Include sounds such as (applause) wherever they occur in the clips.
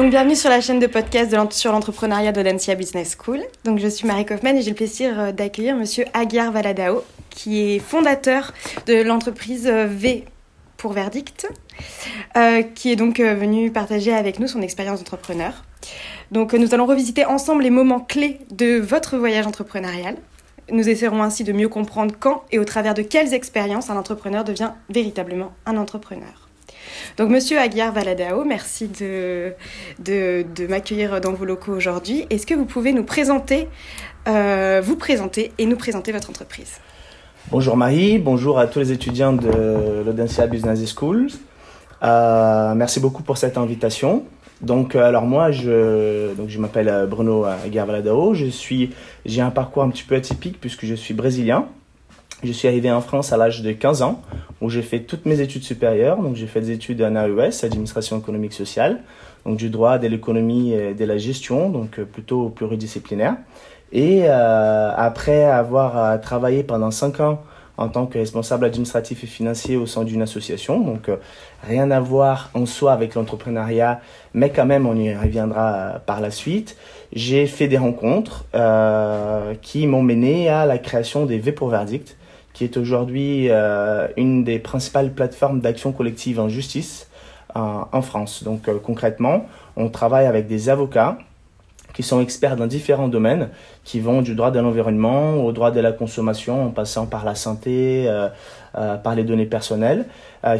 Donc bienvenue sur la chaîne de podcast sur l'entrepreneuriat de l'Ancia Business School. Donc je suis Marie Kaufmann et j'ai le plaisir euh, d'accueillir monsieur Aguiar Valadao qui est fondateur de l'entreprise euh, V pour Verdict, euh, qui est donc venu partager avec nous son expérience d'entrepreneur. Donc nous allons revisiter ensemble les moments clés de votre voyage entrepreneurial. Nous essaierons ainsi de mieux comprendre quand et au travers de quelles expériences un entrepreneur devient véritablement un entrepreneur. Donc, Monsieur Aguiar Valadao, merci de, de, m'accueillir dans vos locaux aujourd'hui. Est-ce que vous pouvez nous présenter, euh, vous présenter et nous présenter votre entreprise? Bonjour Marie, bonjour à tous les étudiants de l'Audencia Business School. Euh, merci beaucoup pour cette invitation. Donc, euh, alors moi, je, je m'appelle Bruno Aguiar Valadao. J'ai un parcours un petit peu atypique puisque je suis brésilien. Je suis arrivé en France à l'âge de 15 ans, où j'ai fait toutes mes études supérieures. Donc, j'ai fait des études en AES, Administration économique sociale, donc du droit, de l'économie et de la gestion, donc euh, plutôt pluridisciplinaire. Et euh, après avoir euh, travaillé pendant 5 ans en tant que responsable administratif et financier au sein d'une association, donc rien à voir en soi avec l'entrepreneuriat, mais quand même on y reviendra par la suite. J'ai fait des rencontres qui m'ont mené à la création des V pour Verdict, qui est aujourd'hui euh, une des principales plateformes d'action collective en justice euh, en France. Donc euh, concrètement, on travaille avec des avocats qui sont experts dans différents domaines, qui vont du droit de l'environnement au droit de la consommation, en passant par la santé, par les données personnelles,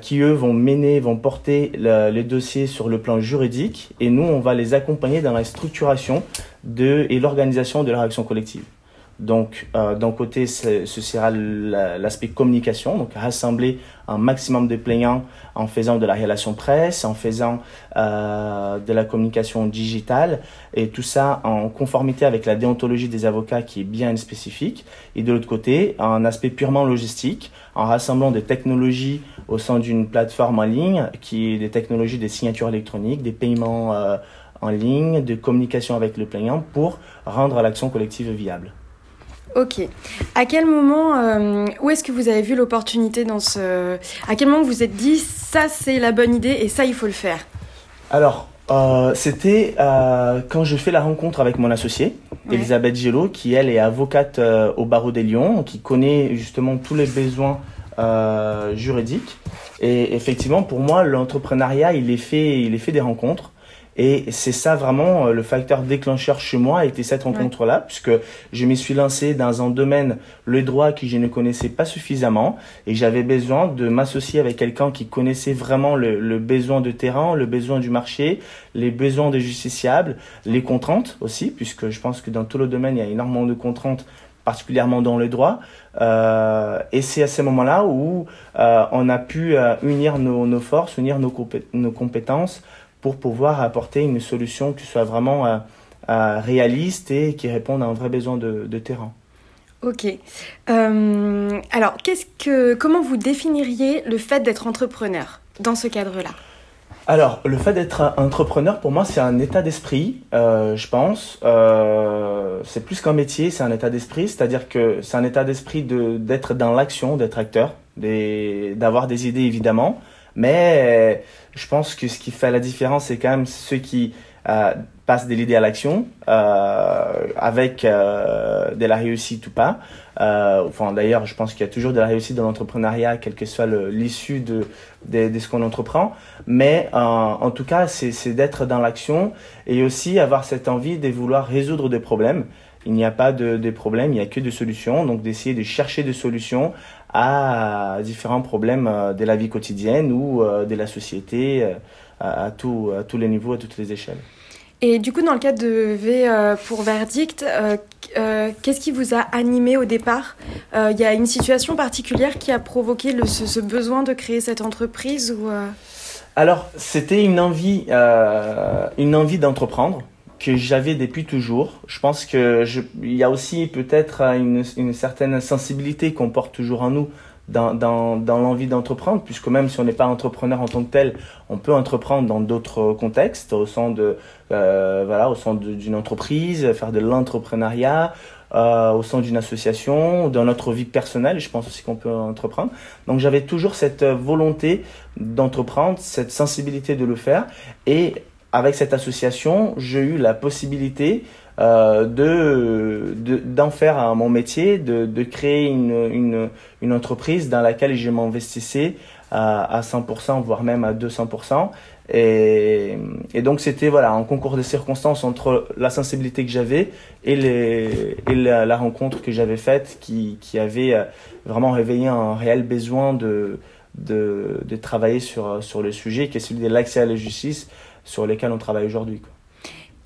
qui eux vont mener, vont porter les dossiers sur le plan juridique, et nous, on va les accompagner dans la structuration de, et l'organisation de leur action collective. Donc, euh, d'un côté, ce sera l'aspect communication, donc rassembler un maximum de plaignants en faisant de la relation presse, en faisant euh, de la communication digitale, et tout ça en conformité avec la déontologie des avocats qui est bien spécifique. Et de l'autre côté, un aspect purement logistique, en rassemblant des technologies au sein d'une plateforme en ligne, qui est des technologies des signatures électroniques, des paiements euh, en ligne, de communication avec le plaignant pour rendre l'action collective viable. Ok. À quel moment, euh, où est-ce que vous avez vu l'opportunité dans ce... À quel moment vous vous êtes dit, ça c'est la bonne idée et ça il faut le faire? Alors, euh, c'était euh, quand je fais la rencontre avec mon associée, Elisabeth Gello, qui elle est avocate au barreau des Lyons, qui connaît justement tous les besoins juridiques. Et effectivement, pour moi, l'entrepreneuriat, il est fait, il est fait des rencontres. Et c'est ça vraiment euh, le facteur déclencheur chez moi a été cette rencontre-là, puisque je me suis lancé dans un domaine, le droit, que je ne connaissais pas suffisamment, et j'avais besoin de m'associer avec quelqu'un qui connaissait vraiment le, besoin de terrain, le besoin du marché, les besoins des justiciables, les contraintes aussi, puisque je pense que dans tout le domaine, il y a énormément de contraintes particulièrement dans le droit. Euh, et c'est à ce moment-là où euh, on a pu unir nos, forces, unir nos, nos compétences pour pouvoir apporter une solution qui soit vraiment euh, euh, réaliste et qui réponde à un vrai besoin de, terrain. Ok. Euh, alors, qu'est-ce que, comment vous définiriez le fait d'être entrepreneur dans ce cadre-là? Alors, le fait d'être entrepreneur, pour moi, c'est un état d'esprit, je pense. c'est plus qu'un métier, c'est un état d'esprit. C'est-à-dire que c'est un état d'esprit de, d'être dans l'action, d'être acteur, d'avoir des idées, évidemment, mais je pense que ce qui fait la différence, c'est quand même ceux qui euh, passent de l'idée à l'action, euh, avec euh, de la réussite ou pas. enfin, d'ailleurs, je pense qu'il y a toujours de la réussite dans l'entrepreneuriat, quelle que soit l'issue de, ce qu'on entreprend. Mais en tout cas, c'est d'être dans l'action et aussi avoir cette envie de vouloir résoudre des problèmes. Il n'y a pas de, de problèmes, il n'y a que des solutions. Donc d'essayer de chercher des solutions à différents problèmes euh, de la vie quotidienne ou euh, de la société euh, à, à tous les niveaux, à toutes les échelles. Et du coup, dans le cadre de V pour Verdict, qu'est-ce qui vous a animé au départ? Il y a une situation particulière qui a provoqué le, ce, besoin de créer cette entreprise ou Alors, c'était une envie, une envie d'entreprendre que j'avais depuis toujours. Je pense que il y a aussi peut-être une, une, certaine sensibilité qu'on porte toujours en nous dans, dans, dans l'envie d'entreprendre, puisque même si on n'est pas entrepreneur en tant que tel, on peut entreprendre dans d'autres contextes, au sein de euh, voilà, au sein d'une entreprise, faire de l'entrepreneuriat, euh, au sein d'une association, dans notre vie personnelle, je pense aussi qu'on peut entreprendre. Donc j'avais toujours cette volonté d'entreprendre, cette sensibilité de le faire, et avec cette association, j'ai eu la possibilité euh, de d'en faire mon métier, de, de créer une, une, une, entreprise dans laquelle je m'investissais à, à 100%, voire même à 200%. Et, et donc c'était voilà un concours de circonstances entre la sensibilité que j'avais et, les, et la, la rencontre que j'avais faite qui, qui avait euh, vraiment réveillé un réel besoin de, de, de travailler sur, sur le sujet qui est celui de l'accès à la justice sur lesquels on travaille aujourd'hui.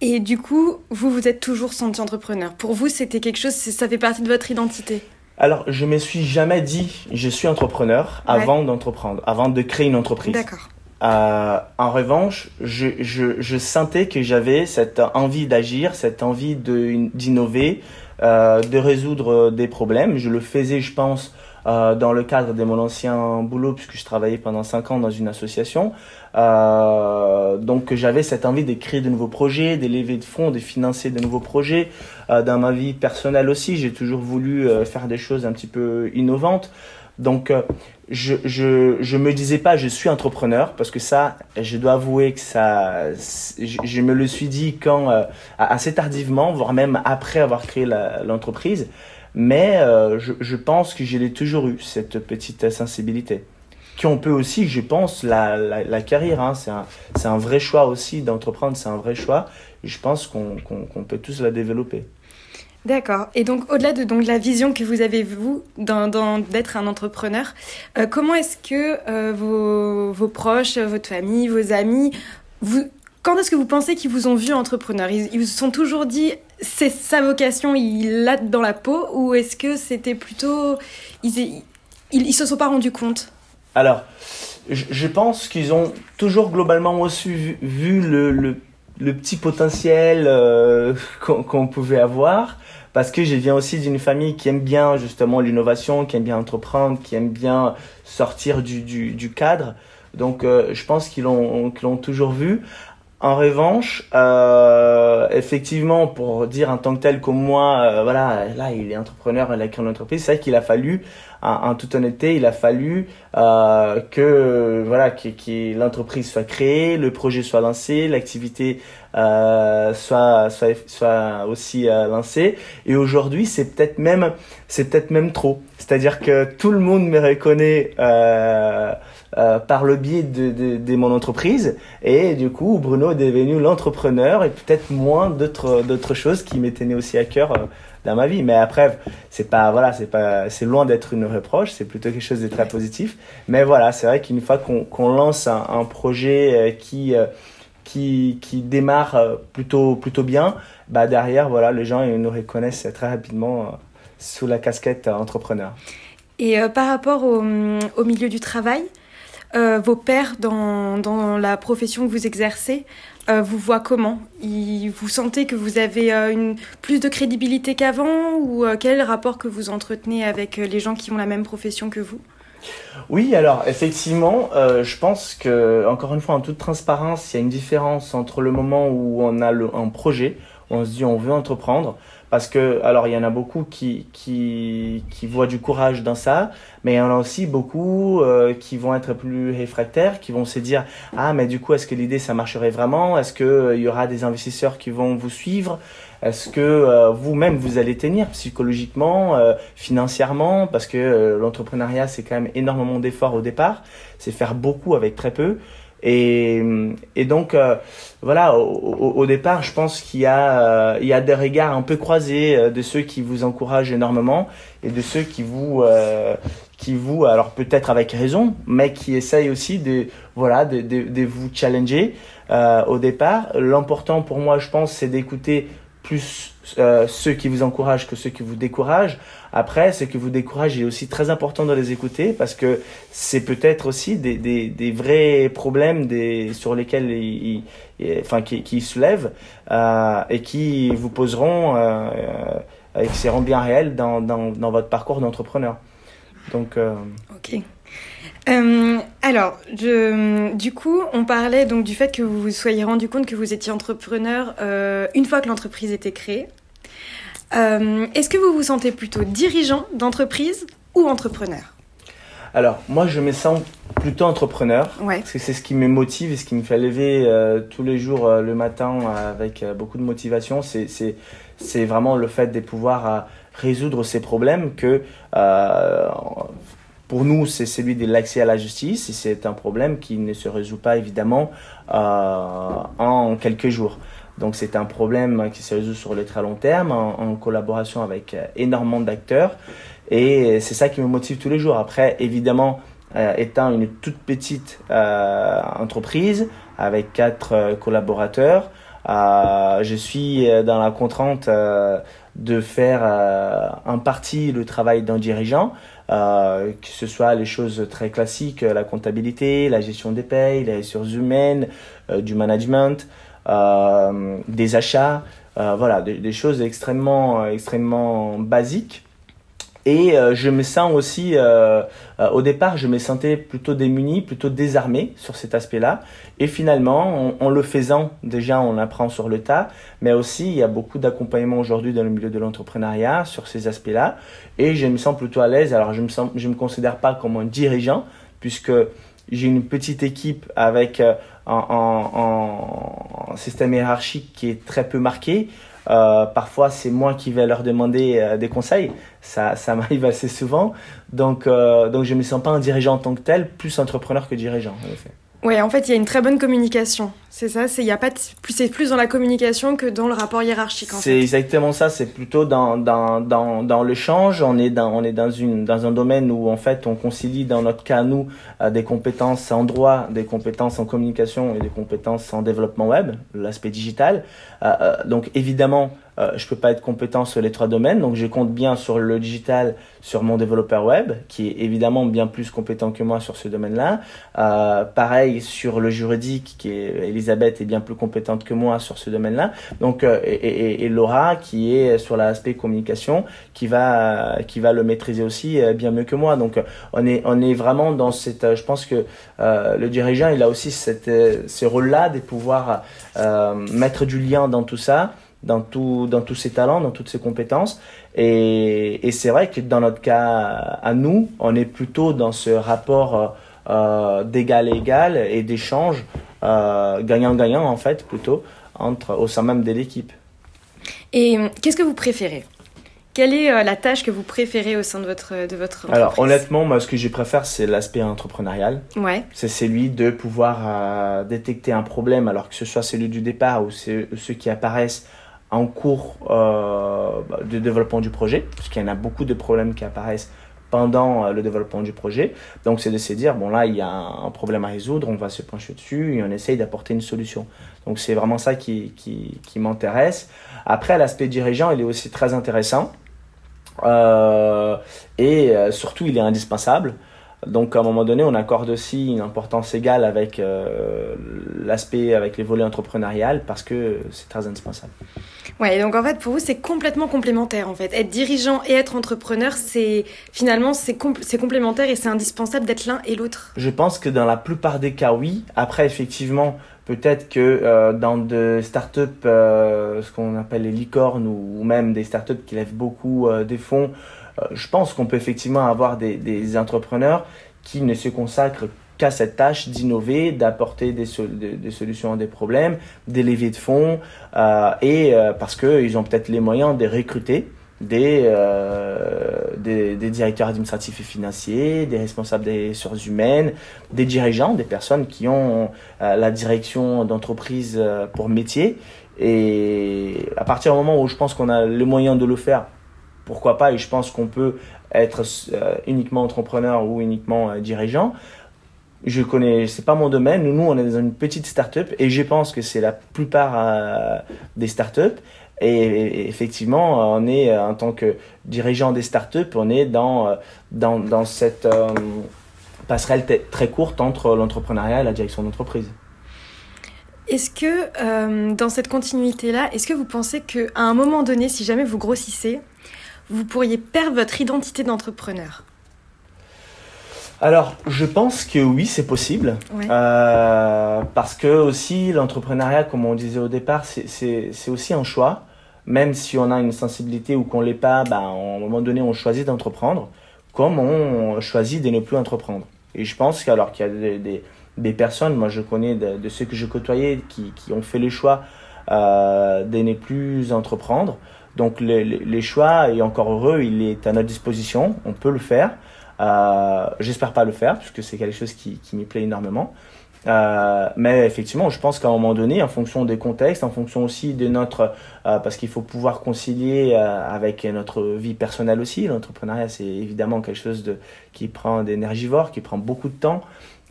Et du coup, vous, vous êtes toujours senti entrepreneur. Pour vous, c'était quelque chose, ça fait partie de votre identité Alors, je me suis jamais dit, je suis entrepreneur avant d'entreprendre, avant de créer une entreprise. D'accord. Euh, en revanche, je, je, je sentais que j'avais cette envie d'agir, cette envie d'innover, euh, de résoudre des problèmes. Je le faisais, je pense, euh, dans le cadre de mon ancien boulot, puisque je travaillais pendant cinq ans dans une association. Euh, donc j'avais cette envie de créer de nouveaux projets, d'élever de fonds, de financer de nouveaux projets. Euh, dans ma vie personnelle aussi, j'ai toujours voulu euh, faire des choses un petit peu innovantes. Donc euh, je, je, je me disais pas je suis entrepreneur parce que ça je dois avouer que ça je, je me le suis dit quand euh, assez tardivement voire même après avoir créé l'entreprise mais euh, je, je, pense que je l'ai toujours eu, cette petite sensibilité. Qui on peut aussi, je pense, la, la, carrière, hein, c'est un, un, vrai choix aussi d'entreprendre, c'est un vrai choix. Je pense qu'on qu qu peut tous la développer. D'accord. Et donc, au-delà de donc, la vision que vous avez, vous, d'être un entrepreneur, euh, comment est-ce que euh, vos, vos proches, votre famille, vos amis, vous, quand est-ce que vous pensez qu'ils vous ont vu entrepreneur? Ils, ils vous sont toujours dit c'est sa vocation, il l'a dans la peau ou est-ce que c'était plutôt ils, ils, se sont pas rendus compte? Alors, je, pense qu'ils ont toujours globalement vu, le, le, petit potentiel euh, qu'on qu pouvait avoir parce que je viens aussi d'une famille qui aime bien justement l'innovation, qui aime bien entreprendre, qui aime bien sortir du, du, cadre. Donc, euh, je pense qu'ils l'ont qu l'ont toujours vu. En revanche, euh, effectivement, pour dire en tant que tel comme moi, euh, voilà, là, il est entrepreneur, il a créé une entreprise, c'est vrai qu'il a fallu, en, toute honnêteté, il a fallu euh, que voilà, que, que l'entreprise soit créée, le projet soit lancé, l'activité euh, soit, soit soit aussi euh, lancée. Et aujourd'hui, c'est peut-être même c'est peut-être même trop. C'est-à-dire que tout le monde me reconnaît. Euh, euh, par le biais de, mon entreprise. Et du coup, Bruno est devenu l'entrepreneur et peut-être moins d'autres choses qui m'étaient aussi à cœur euh, dans ma vie. Mais après, c'est pas voilà, c'est pas c'est loin d'être une reproche. C'est plutôt quelque chose de très positif. Mais voilà, c'est vrai qu'une fois qu'on qu lance un, projet euh, qui qui, démarre plutôt plutôt bien, bah derrière voilà, les gens nous reconnaissent très rapidement sous la casquette entrepreneur. Et par rapport au, au, milieu du travail, euh, vos pères dans, dans, la profession que vous exercez euh, vous voient comment? Ils, Vous sentez que vous avez euh, une, plus de crédibilité qu'avant Ou quel rapport que vous entretenez avec les gens qui ont la même profession que vous? Oui, alors effectivement, je pense que encore une fois, en toute transparence, il y a une différence entre le moment où on a le, un projet, où on se dit on veut entreprendre, parce que alors il y en a beaucoup qui qui qui voient du courage dans ça mais il y en a aussi beaucoup euh, qui vont être plus réfractaires qui vont se dire ah mais du coup est-ce que l'idée ça marcherait vraiment? Est-ce que euh, y aura des investisseurs qui vont vous suivre? Est-ce que euh, vous-même vous allez tenir psychologiquement euh, financièrement? Parce que euh, l'entrepreneuriat c'est quand même énormément d'efforts au départ. C'est faire beaucoup avec très peu et, et donc euh, voilà, au, au, au, départ, je pense qu'il y a euh, il y a des regards un peu croisés euh, de ceux qui vous encouragent énormément et de ceux qui vous qui vous alors peut-être avec raison, mais qui essayent aussi de voilà de, de, de vous challenger au départ. L'important pour moi, je pense, c'est d'écouter plus euh, ceux qui vous encouragent que ceux qui vous découragent. Après, ceux qui vous découragent, il est aussi très important de les écouter parce que c'est peut-être aussi des, des, vrais problèmes des, sur lesquels ils, enfin, qui, qui soulèvent euh, et qui vous poseront euh, et qui seront bien réels dans, dans, dans votre parcours d'entrepreneur. Donc, ok. Euh, alors, je, du coup, on parlait donc du fait que vous vous soyez rendu compte que vous étiez entrepreneur euh, une fois que l'entreprise était créée. Euh, Est-ce que vous vous sentez plutôt dirigeant d'entreprise ou entrepreneur? Alors, moi, je me sens plutôt entrepreneur. Parce que c'est ce qui me motive et ce qui me fait lever euh, tous les jours euh, le matin avec beaucoup de motivation. C'est vraiment le fait de pouvoir résoudre ces problèmes que pour nous, c'est celui de l'accès à la justice et c'est un problème qui ne se résout pas évidemment en quelques jours. Donc c'est un problème qui se résout sur le très long terme en collaboration avec énormément d'acteurs. Et c'est ça qui me motive tous les jours. Après, évidemment, euh, étant une toute petite euh, entreprise avec quatre euh, collaborateurs, je suis dans la contrainte de faire en partie le travail d'un dirigeant, que ce soit les choses très classiques, la comptabilité, la gestion des payes, les ressources humaines, du management, des achats, voilà, des, des, choses extrêmement, extrêmement basiques et euh, je me sens aussi, euh, euh, au départ, je me sentais plutôt démuni, plutôt désarmé sur cet aspect-là. Et finalement, en, le faisant, déjà, on apprend sur le tas, mais aussi, il y a beaucoup d'accompagnement aujourd'hui dans le milieu de l'entrepreneuriat sur ces aspects-là. Et je me sens plutôt à l'aise. Alors, je me sens, je me considère pas comme un dirigeant, puisque j'ai une petite équipe avec un, un, un, système hiérarchique qui est très peu marqué. Euh, parfois, c'est moi qui vais leur demander euh, des conseils. Ça, ça (laughs) m'arrive assez souvent. Donc, euh, donc, je ne me sens pas un dirigeant en tant que tel, plus entrepreneur que dirigeant, en effet. Oui, en fait, il y a une très bonne communication. C'est ça, c'est a pas plus c'est plus dans la communication que dans le rapport hiérarchique. C'est exactement ça. C'est plutôt dans dans dans dans l'échange. On est dans on est dans une dans un domaine où en fait on concilie dans notre cas nous des compétences en droit, des compétences en communication et des compétences en développement web, l'aspect digital. Euh, euh, donc évidemment euh, je peux pas être compétent sur les trois domaines, donc je compte bien sur le digital, sur mon développeur web, qui est évidemment bien plus compétent que moi sur ce domaine-là. Euh, pareil sur le juridique, qui est Elisabeth est bien plus compétente que moi sur ce domaine-là. Donc euh, et, et, et, Laura, qui est sur l'aspect communication, qui va qui va le maîtriser aussi euh, bien mieux que moi. Donc on est on est vraiment dans cette. Je pense que le dirigeant, il a aussi cette ce rôle-là de pouvoir mettre du lien dans tout ça dans, tout, dans tous ses talents, dans toutes ses compétences. Et, et c'est vrai que dans notre cas à nous, on est plutôt dans ce rapport euh, euh d'égal à égal et d'échange euh, gagnant-gagnant en fait plutôt entre, au sein même de l'équipe. Et qu'est-ce que vous préférez? Quelle est euh, la tâche que vous préférez au sein de votre, de votre entreprise? Alors honnêtement, moi ce que je préfère c'est l'aspect entrepreneurial. Ouais. C'est celui de pouvoir euh, détecter un problème alors que ce soit celui du départ ou ceux qui apparaissent en cours euh, de développement du projet, parce qu'il y en a beaucoup de problèmes qui apparaissent pendant euh, le développement du projet. Donc c'est de se dire, bon là, il y a un problème à résoudre, on va se pencher dessus et on essaye d'apporter une solution. Donc c'est vraiment ça qui, qui, m'intéresse. Après, l'aspect dirigeant, il est aussi très intéressant. Euh, et surtout, il est indispensable. Donc à un moment donné, on accorde aussi une importance égale avec euh, l'aspect, avec les volets entrepreneurial parce que c'est très indispensable. Ouais, donc en fait pour vous c'est complètement complémentaire en fait. Être dirigeant et être entrepreneur, c'est finalement c'est complémentaire et c'est indispensable d'être l'un et l'autre. Je pense que dans la plupart des cas oui. Après effectivement, peut-être que euh, dans des startups, euh, ce qu'on appelle les licornes ou, même des startups qui lèvent beaucoup des fonds, je pense qu'on peut effectivement avoir des, entrepreneurs qui ne se consacrent qu'à cette tâche d'innover, d'apporter des, solutions à des problèmes, des levées de fonds, euh, et euh, parce qu'ils ont peut-être les moyens de recruter des, euh, des, des, directeurs administratifs et financiers, des responsables des ressources humaines, des dirigeants, des personnes qui ont euh, la direction d'entreprise euh, pour métier. Et à partir du moment où je pense qu'on a les moyens de le faire pourquoi pas Et je pense qu'on peut être euh, uniquement entrepreneur ou uniquement euh, dirigeant. Je connais, c'est pas mon domaine. Nous, on est dans une petite start-up et je pense que c'est la plupart euh, des start-up. Et, effectivement, on est en tant que dirigeant des start-up, on est dans, dans, dans cette passerelle très courte entre l'entrepreneuriat et la direction d'entreprise. Est-ce que dans cette continuité-là, est-ce que vous pensez qu'à un moment donné, si jamais vous grossissez, vous pourriez perdre votre identité d'entrepreneur alors, je pense que oui, c'est possible. Euh, parce que aussi, l'entrepreneuriat, comme on disait au départ, c'est aussi un choix. Même si on a une sensibilité ou qu'on l'est pas, bah, à un moment donné, on choisit d'entreprendre. comme on choisit de ne plus entreprendre. Et je pense qu'alors qu'il y a des, des, personnes, moi je connais de, ceux que je côtoyais, qui, qui ont fait le choix euh, de ne plus entreprendre. Donc les, choix, et encore heureux, il est à notre disposition, on peut le faire. Euh, J'espère pas le faire, puisque c'est quelque chose qui, qui m'y plaît énormément. Euh, mais effectivement, je pense qu'à un moment donné, en fonction des contextes, en fonction aussi de notre, euh, parce qu'il faut pouvoir concilier avec notre vie personnelle aussi. L'entrepreneuriat, c'est évidemment quelque chose de qui prend d'énergivore, qui prend beaucoup de temps.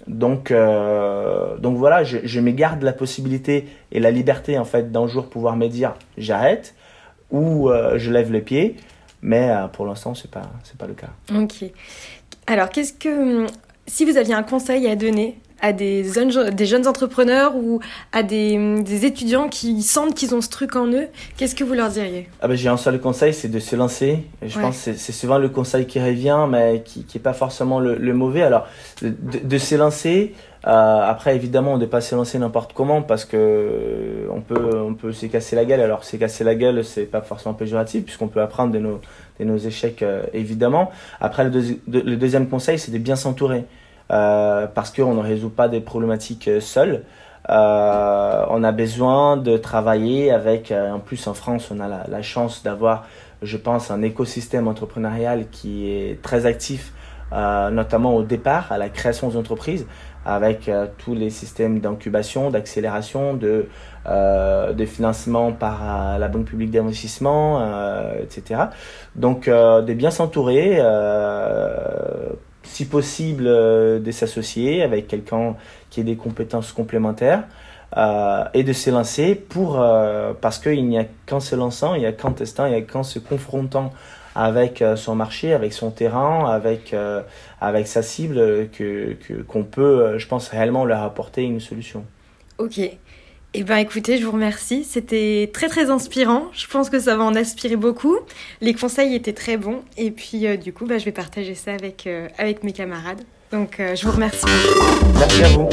Donc, donc voilà, je, je me garde la possibilité et la liberté en fait d'un jour pouvoir me dire j'arrête ou je lève les pieds. Mais pour l'instant, c'est pas c'est pas le cas. Ok. Alors, qu'est-ce que si vous aviez un conseil à donner à des jeunes, des jeunes entrepreneurs ou à des, des étudiants qui sentent qu'ils ont ce truc en eux, qu'est-ce que vous leur diriez? Ah ben, J'ai un seul conseil, c'est de se lancer. Je pense que c'est souvent le conseil qui revient, mais qui n'est pas forcément le, le, mauvais. Alors, de, de se lancer, euh, après, évidemment, on ne pas se lancer n'importe comment parce que on peut, on peut se casser la gueule. Alors, se casser la gueule, c'est pas forcément péjoratif puisqu'on peut apprendre de nos, de nos échecs, euh, évidemment. Après, le, deuxième conseil, c'est de bien s'entourer. Euh, parce qu'on ne résout pas des problématiques euh, seuls. Euh, on a besoin de travailler avec, en plus en France, on a la, chance d'avoir, je pense, un écosystème entrepreneurial qui est très actif, notamment au départ, à la création d'entreprises, avec tous les systèmes d'incubation, d'accélération, de, de financement par la Banque publique d'investissement, etc. Donc, de bien s'entourer si possible, euh, de s'associer avec quelqu'un qui ait des compétences complémentaires euh, et de s'élancer pour, euh, parce qu'il n'y a qu'en se lançant, il n'y a qu'en testant, il n'y a qu'en se confrontant avec son marché, avec son terrain, avec, avec sa cible, que, qu'on peut, je pense, réellement leur apporter une solution. Ok. Eh bien écoutez, je vous remercie. C'était très très inspirant. Je pense que ça va en aspirer beaucoup. Les conseils étaient très bons. Et puis euh, du coup, bah, je vais partager ça avec, euh, avec mes camarades. Donc euh, je vous remercie. Merci à vous.